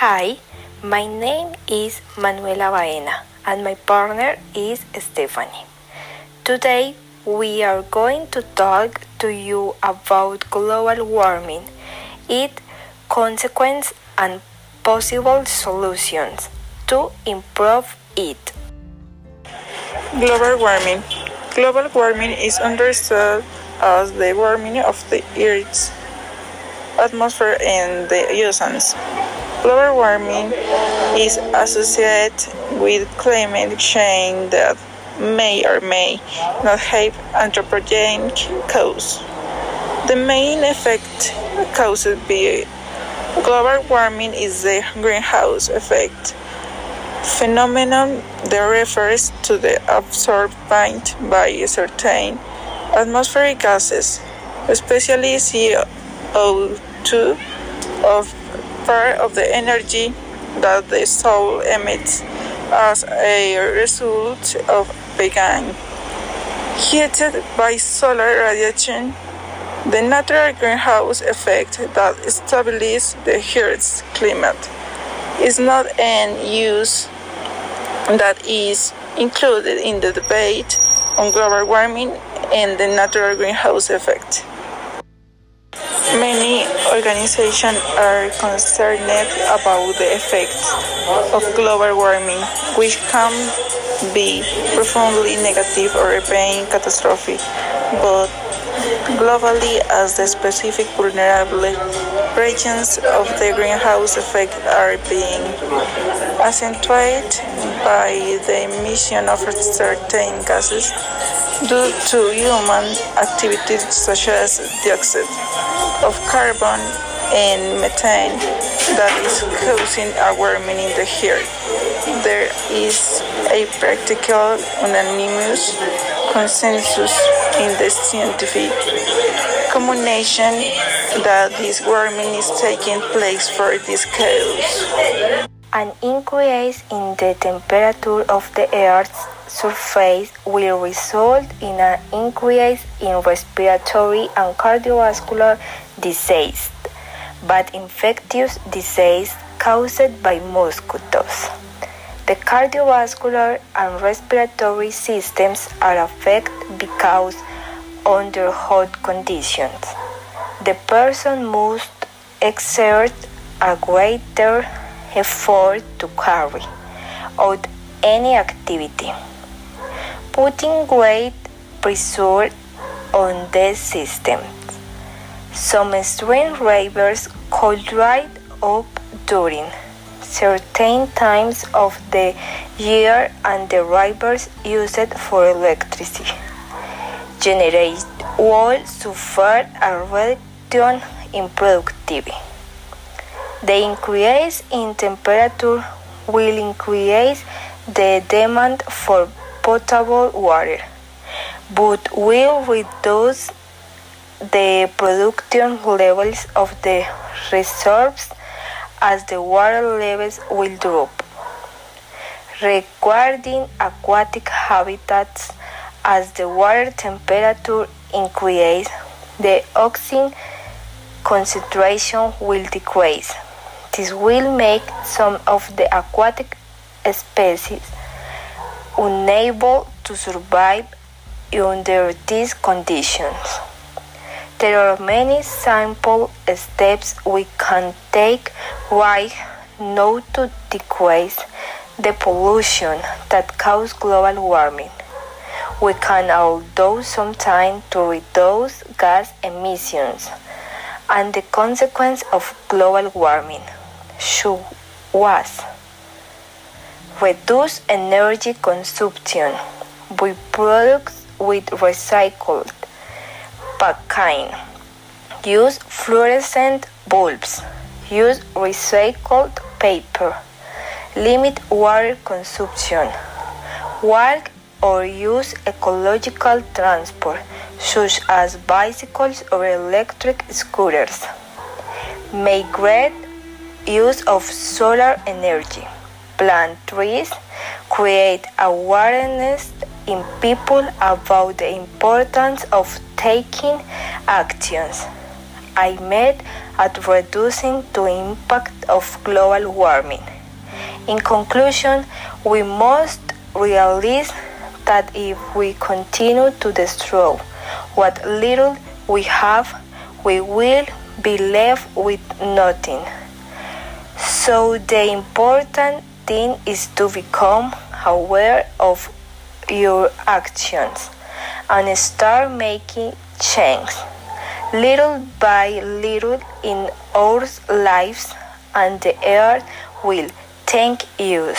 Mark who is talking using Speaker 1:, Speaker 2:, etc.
Speaker 1: Hi, my name is Manuela Baena and my partner is Stephanie. Today we are going to talk to you about global warming, its consequences and possible solutions to improve it.
Speaker 2: Global warming. Global warming is understood as the warming of the Earth's atmosphere and the oceans. Global warming is associated with climate change that may or may not have anthropogenic cause. The main effect caused by global warming is the greenhouse effect phenomenon that refers to the absorption by certain atmospheric gases, especially CO2, of part of the energy that the soul emits as a result of being heated by solar radiation. The natural greenhouse effect that stabilizes the Earth's climate is not an use that is included in the debate on global warming and the natural greenhouse effect. Organizations are concerned about the effects of global warming, which can be profoundly negative or even catastrophic, but globally as the specific vulnerable regions of the greenhouse effect are being accentuated by the emission of certain gases due to human activities such as dioxide of carbon and methane that is causing a warming in the earth. There is a practical unanimous consensus in the scientific community that this warming is taking place for this cause.
Speaker 1: An increase in the temperature of the Earth's surface will result in an increase in respiratory and cardiovascular disease, but infectious disease caused by mosquitoes. The cardiovascular and respiratory systems are affected because under hot conditions, the person must exert a greater effort to carry out any activity, putting great pressure on the system. Some extreme rivers could dry up during certain times of the year and the rivers used for electricity generate will suffer a reduction in productivity. The increase in temperature will increase the demand for potable water, but will reduce the production levels of the reserves as the water levels will drop. Regarding aquatic habitats, as the water temperature increases, the oxygen concentration will decrease. This will make some of the aquatic species unable to survive under these conditions. There are many simple steps we can take right now to decrease the pollution that causes global warming. We can although some time to reduce gas emissions and the consequence of global warming should was reduce energy consumption. With products with recycled packaging, use fluorescent bulbs, use recycled paper, limit water consumption, walk or use ecological transport such as bicycles or electric scooters. Make great use of solar energy. Plant trees. Create awareness in people about the importance of taking actions aimed at reducing the impact of global warming. In conclusion, we must realize that if we continue to destroy what little we have, we will be left with nothing. So the important thing is to become aware of your actions and start making change little by little in our lives and the earth will thank you.